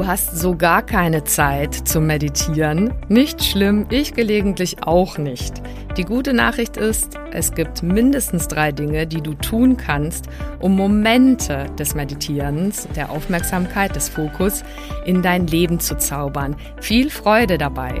Du hast so gar keine Zeit zum Meditieren. Nicht schlimm, ich gelegentlich auch nicht. Die gute Nachricht ist, es gibt mindestens drei Dinge, die du tun kannst, um Momente des Meditierens, der Aufmerksamkeit, des Fokus in dein Leben zu zaubern. Viel Freude dabei!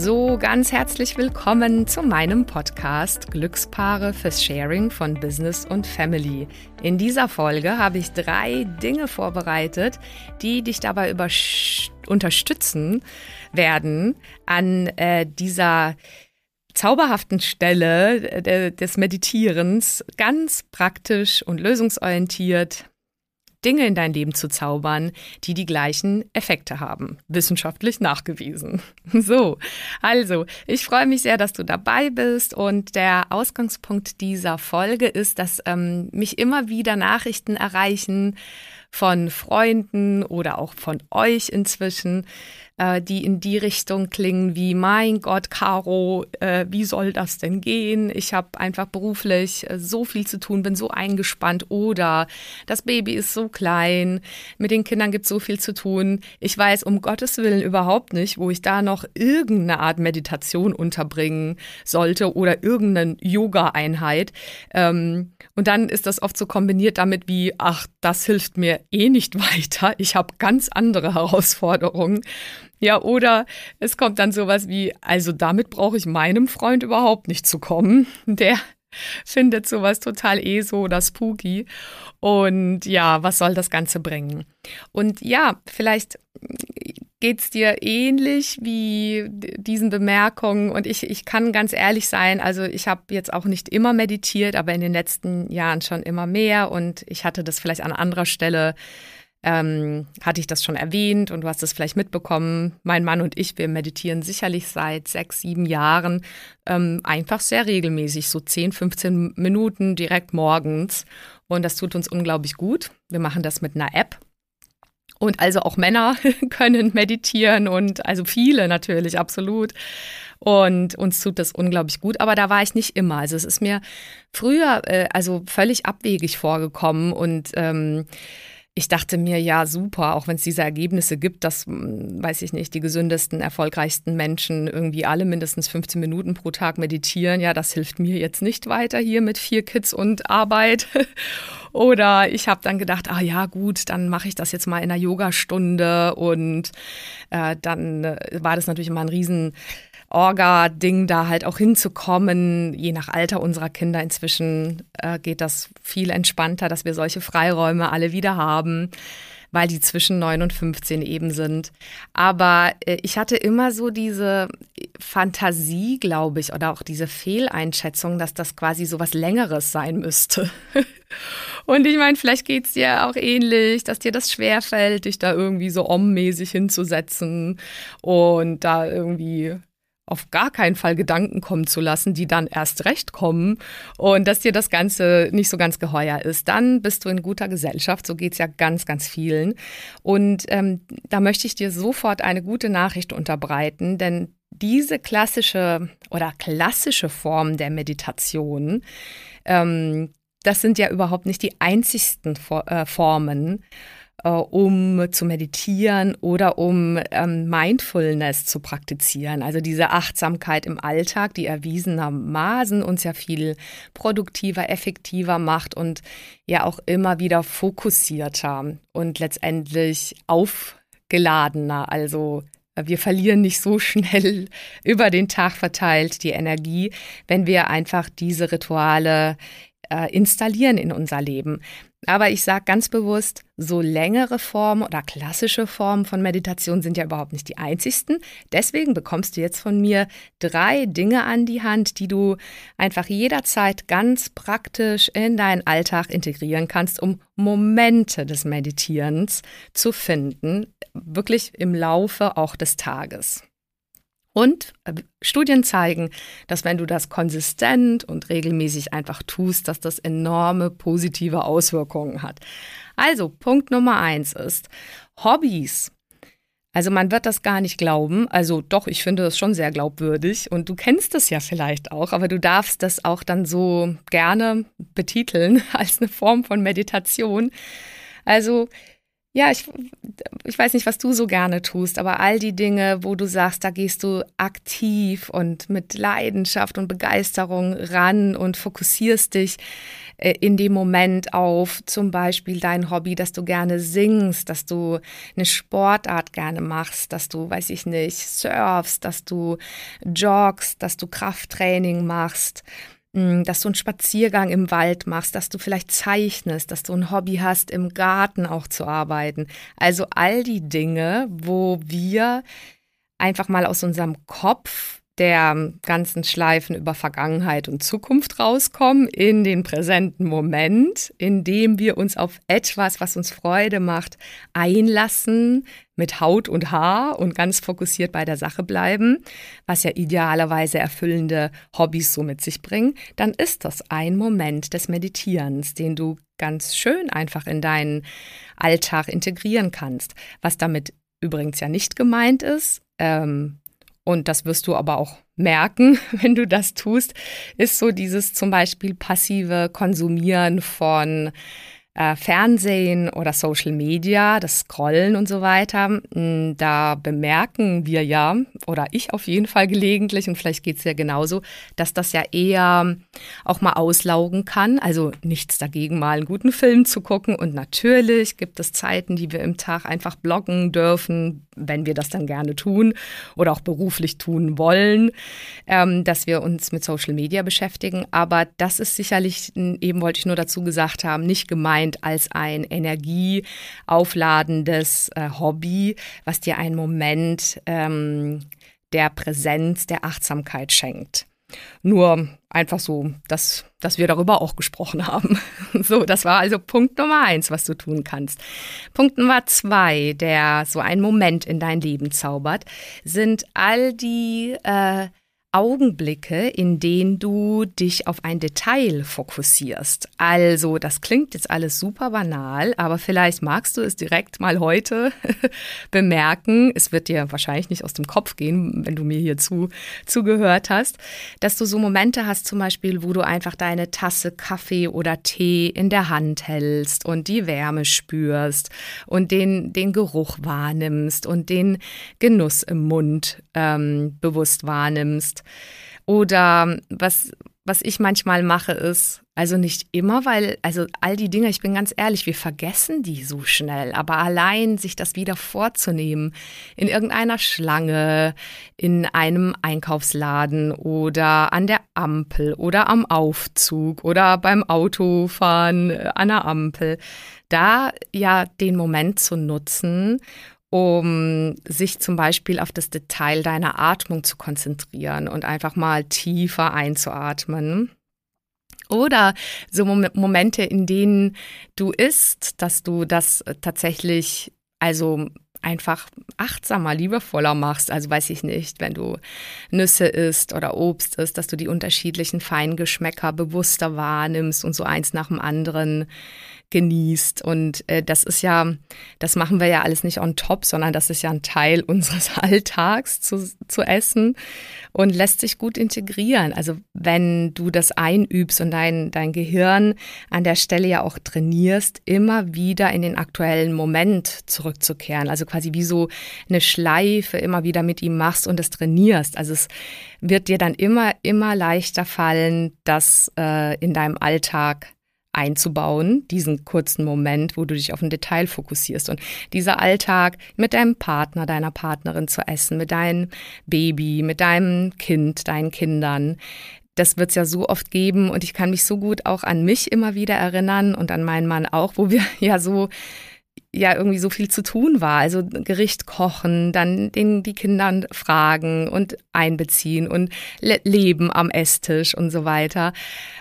So, ganz herzlich willkommen zu meinem Podcast Glückspaare fürs Sharing von Business und Family. In dieser Folge habe ich drei Dinge vorbereitet, die dich dabei unterstützen werden, an äh, dieser zauberhaften Stelle äh, des Meditierens ganz praktisch und lösungsorientiert Dinge in dein Leben zu zaubern, die die gleichen Effekte haben. Wissenschaftlich nachgewiesen. So, also, ich freue mich sehr, dass du dabei bist und der Ausgangspunkt dieser Folge ist, dass ähm, mich immer wieder Nachrichten erreichen von Freunden oder auch von euch inzwischen, äh, die in die Richtung klingen wie, mein Gott, Caro, äh, wie soll das denn gehen? Ich habe einfach beruflich äh, so viel zu tun, bin so eingespannt oder das Baby ist so klein, mit den Kindern gibt es so viel zu tun. Ich weiß um Gottes Willen überhaupt nicht, wo ich da noch irgendeine Art Meditation unterbringen sollte oder irgendeine Yoga-Einheit. Ähm, und dann ist das oft so kombiniert damit wie, ach, das hilft mir eh nicht weiter. Ich habe ganz andere Herausforderungen. Ja, oder es kommt dann sowas wie, also damit brauche ich meinem Freund überhaupt nicht zu kommen. Der findet sowas total eh so oder spooky. Und ja, was soll das Ganze bringen? Und ja, vielleicht geht es dir ähnlich wie diesen Bemerkungen. Und ich, ich kann ganz ehrlich sein, also ich habe jetzt auch nicht immer meditiert, aber in den letzten Jahren schon immer mehr. Und ich hatte das vielleicht an anderer Stelle ähm, hatte ich das schon erwähnt und du hast es vielleicht mitbekommen. Mein Mann und ich, wir meditieren sicherlich seit sechs, sieben Jahren ähm, einfach sehr regelmäßig, so 10, 15 Minuten direkt morgens. Und das tut uns unglaublich gut. Wir machen das mit einer App. Und also auch Männer können meditieren und also viele natürlich, absolut. Und uns tut das unglaublich gut, aber da war ich nicht immer. Also es ist mir früher äh, also völlig abwegig vorgekommen und ähm, ich dachte mir, ja, super, auch wenn es diese Ergebnisse gibt, dass, hm, weiß ich nicht, die gesündesten, erfolgreichsten Menschen irgendwie alle mindestens 15 Minuten pro Tag meditieren. Ja, das hilft mir jetzt nicht weiter hier mit vier Kids und Arbeit. Oder ich habe dann gedacht, ah ja, gut, dann mache ich das jetzt mal in einer Yogastunde. Und äh, dann äh, war das natürlich immer ein riesen Orga-Ding da halt auch hinzukommen. Je nach Alter unserer Kinder inzwischen äh, geht das viel entspannter, dass wir solche Freiräume alle wieder haben weil die zwischen 9 und 15 eben sind. Aber äh, ich hatte immer so diese Fantasie, glaube ich, oder auch diese Fehleinschätzung, dass das quasi so was Längeres sein müsste. und ich meine, vielleicht geht es dir auch ähnlich, dass dir das schwerfällt, dich da irgendwie so ommäßig hinzusetzen und da irgendwie auf gar keinen Fall Gedanken kommen zu lassen, die dann erst recht kommen und dass dir das Ganze nicht so ganz geheuer ist, dann bist du in guter Gesellschaft. So geht es ja ganz, ganz vielen. Und ähm, da möchte ich dir sofort eine gute Nachricht unterbreiten, denn diese klassische oder klassische Form der Meditation, ähm, das sind ja überhaupt nicht die einzigsten äh, Formen äh, um zu meditieren oder um ähm, Mindfulness zu praktizieren. Also diese Achtsamkeit im Alltag, die erwiesenermaßen uns ja viel produktiver, effektiver macht und ja auch immer wieder fokussierter und letztendlich aufgeladener. Also äh, wir verlieren nicht so schnell über den Tag verteilt die Energie, wenn wir einfach diese Rituale äh, installieren in unser Leben. Aber ich sage ganz bewusst, so längere Formen oder klassische Formen von Meditation sind ja überhaupt nicht die einzigsten. Deswegen bekommst du jetzt von mir drei Dinge an die Hand, die du einfach jederzeit ganz praktisch in deinen Alltag integrieren kannst, um Momente des Meditierens zu finden, wirklich im Laufe auch des Tages. Und äh, Studien zeigen, dass wenn du das konsistent und regelmäßig einfach tust, dass das enorme positive Auswirkungen hat. Also Punkt Nummer eins ist Hobbys. Also man wird das gar nicht glauben. Also doch, ich finde das schon sehr glaubwürdig und du kennst es ja vielleicht auch, aber du darfst das auch dann so gerne betiteln als eine Form von Meditation. Also ja, ich, ich weiß nicht, was du so gerne tust, aber all die Dinge, wo du sagst, da gehst du aktiv und mit Leidenschaft und Begeisterung ran und fokussierst dich äh, in dem Moment auf zum Beispiel dein Hobby, dass du gerne singst, dass du eine Sportart gerne machst, dass du, weiß ich nicht, surfst, dass du joggst, dass du Krafttraining machst dass du einen Spaziergang im Wald machst, dass du vielleicht zeichnest, dass du ein Hobby hast, im Garten auch zu arbeiten. Also all die Dinge, wo wir einfach mal aus unserem Kopf der ganzen Schleifen über Vergangenheit und Zukunft rauskommen in den präsenten Moment, in dem wir uns auf etwas, was uns Freude macht, einlassen, mit Haut und Haar und ganz fokussiert bei der Sache bleiben, was ja idealerweise erfüllende Hobbys so mit sich bringen, dann ist das ein Moment des Meditierens, den du ganz schön einfach in deinen Alltag integrieren kannst. Was damit übrigens ja nicht gemeint ist, ähm, und das wirst du aber auch merken, wenn du das tust, ist so dieses zum Beispiel passive Konsumieren von äh, Fernsehen oder Social Media, das Scrollen und so weiter, hm, da bemerken wir ja, oder ich auf jeden Fall gelegentlich, und vielleicht geht es ja genauso, dass das ja eher auch mal auslaugen kann. Also nichts dagegen, mal einen guten Film zu gucken. Und natürlich gibt es Zeiten, die wir im Tag einfach bloggen dürfen, wenn wir das dann gerne tun oder auch beruflich tun wollen, ähm, dass wir uns mit Social Media beschäftigen. Aber das ist sicherlich, eben wollte ich nur dazu gesagt haben, nicht gemeint als ein energieaufladendes äh, Hobby, was dir einen Moment ähm, der Präsenz, der Achtsamkeit schenkt. Nur einfach so, dass, dass wir darüber auch gesprochen haben. So, das war also Punkt Nummer eins, was du tun kannst. Punkt Nummer zwei, der so einen Moment in dein Leben zaubert, sind all die äh, Augenblicke, in denen du dich auf ein Detail fokussierst. Also, das klingt jetzt alles super banal, aber vielleicht magst du es direkt mal heute bemerken. Es wird dir wahrscheinlich nicht aus dem Kopf gehen, wenn du mir hier zu, zugehört hast, dass du so Momente hast, zum Beispiel, wo du einfach deine Tasse Kaffee oder Tee in der Hand hältst und die Wärme spürst und den, den Geruch wahrnimmst und den Genuss im Mund ähm, bewusst wahrnimmst oder was, was ich manchmal mache, ist, also nicht immer, weil, also all die Dinge, ich bin ganz ehrlich, wir vergessen die so schnell. Aber allein sich das wieder vorzunehmen, in irgendeiner Schlange, in einem Einkaufsladen oder an der Ampel oder am Aufzug oder beim Autofahren äh, an der Ampel, da ja den Moment zu nutzen um sich zum Beispiel auf das Detail deiner Atmung zu konzentrieren und einfach mal tiefer einzuatmen. Oder so Momente, in denen du isst, dass du das tatsächlich, also einfach achtsamer, liebevoller machst. Also weiß ich nicht, wenn du Nüsse isst oder Obst isst, dass du die unterschiedlichen Feingeschmäcker bewusster wahrnimmst und so eins nach dem anderen genießt. Und äh, das ist ja, das machen wir ja alles nicht on top, sondern das ist ja ein Teil unseres Alltags zu, zu essen und lässt sich gut integrieren. Also wenn du das einübst und dein, dein Gehirn an der Stelle ja auch trainierst, immer wieder in den aktuellen Moment zurückzukehren. Also quasi wie so eine Schleife immer wieder mit ihm machst und es trainierst. Also es wird dir dann immer, immer leichter fallen, das äh, in deinem Alltag einzubauen, diesen kurzen Moment, wo du dich auf ein Detail fokussierst. Und dieser Alltag mit deinem Partner, deiner Partnerin zu essen, mit deinem Baby, mit deinem Kind, deinen Kindern, das wird es ja so oft geben und ich kann mich so gut auch an mich immer wieder erinnern und an meinen Mann auch, wo wir ja so ja irgendwie so viel zu tun war. Also Gericht kochen, dann den, die Kindern fragen und einbeziehen und le leben am Esstisch und so weiter.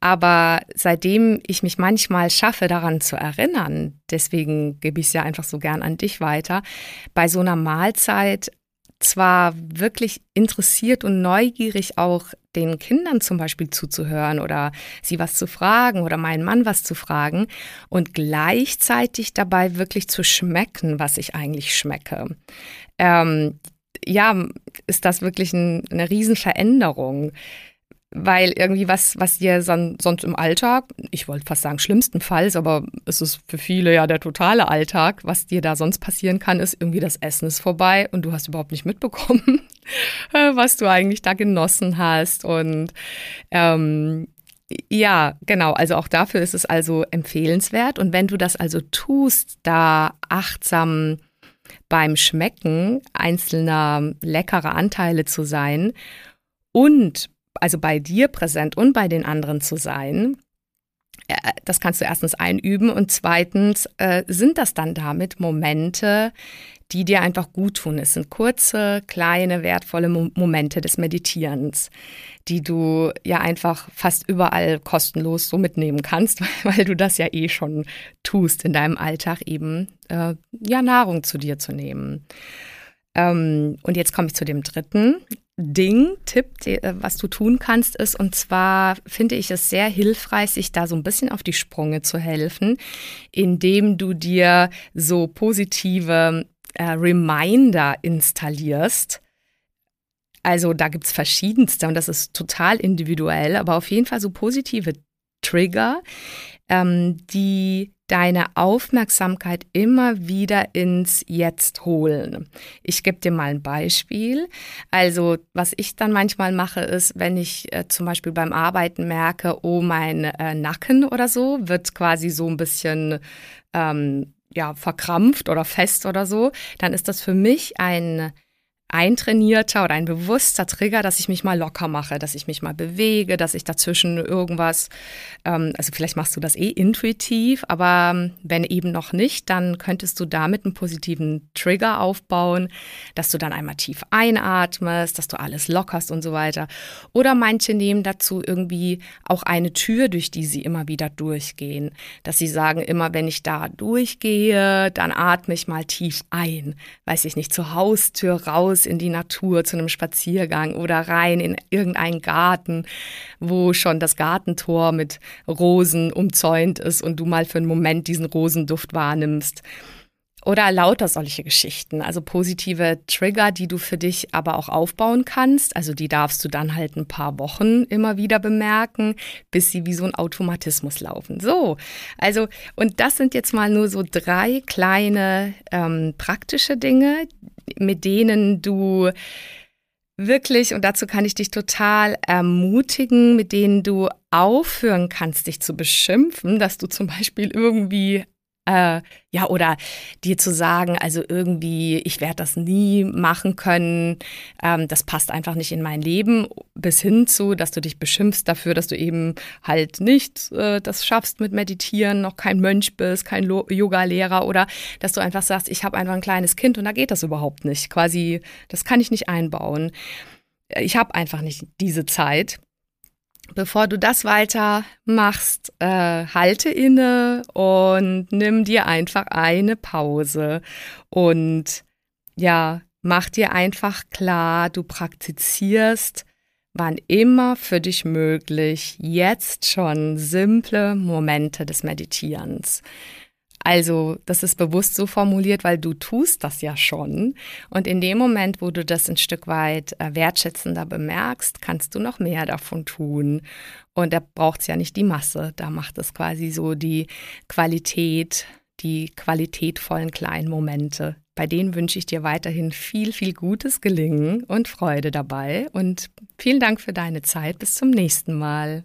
Aber seitdem ich mich manchmal schaffe, daran zu erinnern, deswegen gebe ich es ja einfach so gern an dich weiter, bei so einer Mahlzeit zwar wirklich interessiert und neugierig auch den Kindern zum Beispiel zuzuhören oder sie was zu fragen oder meinen Mann was zu fragen und gleichzeitig dabei wirklich zu schmecken, was ich eigentlich schmecke. Ähm, ja, ist das wirklich ein, eine Riesenveränderung weil irgendwie was, was dir sonst im Alltag, ich wollte fast sagen schlimmstenfalls, aber es ist für viele ja der totale Alltag, was dir da sonst passieren kann, ist irgendwie das Essen ist vorbei und du hast überhaupt nicht mitbekommen, was du eigentlich da genossen hast und ähm, ja, genau. Also auch dafür ist es also empfehlenswert. Und wenn du das also tust, da achtsam beim Schmecken einzelner leckerer Anteile zu sein und also bei dir präsent und bei den anderen zu sein, äh, das kannst du erstens einüben und zweitens äh, sind das dann damit Momente, die dir einfach gut tun. Es sind kurze, kleine, wertvolle Momente des Meditierens, die du ja einfach fast überall kostenlos so mitnehmen kannst, weil du das ja eh schon tust in deinem Alltag eben äh, ja Nahrung zu dir zu nehmen. Ähm, und jetzt komme ich zu dem dritten. Ding, Tipp, äh, was du tun kannst, ist, und zwar finde ich es sehr hilfreich, sich da so ein bisschen auf die Sprünge zu helfen, indem du dir so positive äh, Reminder installierst. Also da gibt es verschiedenste und das ist total individuell, aber auf jeden Fall so positive Trigger, ähm, die deine Aufmerksamkeit immer wieder ins Jetzt holen. Ich gebe dir mal ein Beispiel. Also was ich dann manchmal mache, ist, wenn ich äh, zum Beispiel beim Arbeiten merke, oh, mein äh, Nacken oder so wird quasi so ein bisschen ähm, ja, verkrampft oder fest oder so, dann ist das für mich ein eintrainierter oder ein bewusster Trigger, dass ich mich mal locker mache, dass ich mich mal bewege, dass ich dazwischen irgendwas, ähm, also vielleicht machst du das eh intuitiv, aber ähm, wenn eben noch nicht, dann könntest du damit einen positiven Trigger aufbauen, dass du dann einmal tief einatmest, dass du alles lockerst und so weiter. Oder manche nehmen dazu irgendwie auch eine Tür, durch die sie immer wieder durchgehen, dass sie sagen, immer wenn ich da durchgehe, dann atme ich mal tief ein, weiß ich nicht, zur Haustür raus raus in die Natur zu einem Spaziergang oder rein in irgendeinen Garten, wo schon das Gartentor mit Rosen umzäunt ist und du mal für einen Moment diesen Rosenduft wahrnimmst. Oder lauter solche Geschichten, also positive Trigger, die du für dich aber auch aufbauen kannst. Also die darfst du dann halt ein paar Wochen immer wieder bemerken, bis sie wie so ein Automatismus laufen. So, also und das sind jetzt mal nur so drei kleine ähm, praktische Dinge, mit denen du wirklich, und dazu kann ich dich total ermutigen, mit denen du aufhören kannst, dich zu beschimpfen, dass du zum Beispiel irgendwie äh, ja, oder dir zu sagen, also irgendwie, ich werde das nie machen können, ähm, das passt einfach nicht in mein Leben, bis hin zu, dass du dich beschimpfst dafür, dass du eben halt nicht äh, das schaffst mit Meditieren, noch kein Mönch bist, kein Yoga-Lehrer oder dass du einfach sagst, ich habe einfach ein kleines Kind und da geht das überhaupt nicht. Quasi, das kann ich nicht einbauen. Ich habe einfach nicht diese Zeit bevor du das weiter machst, äh, halte inne und nimm dir einfach eine Pause und ja, mach dir einfach klar, du praktizierst wann immer für dich möglich jetzt schon simple Momente des Meditierens. Also, das ist bewusst so formuliert, weil du tust das ja schon. Und in dem Moment, wo du das ein Stück weit äh, wertschätzender bemerkst, kannst du noch mehr davon tun. Und da braucht es ja nicht die Masse. Da macht es quasi so die Qualität, die qualitätvollen kleinen Momente. Bei denen wünsche ich dir weiterhin viel, viel gutes Gelingen und Freude dabei. Und vielen Dank für deine Zeit. Bis zum nächsten Mal.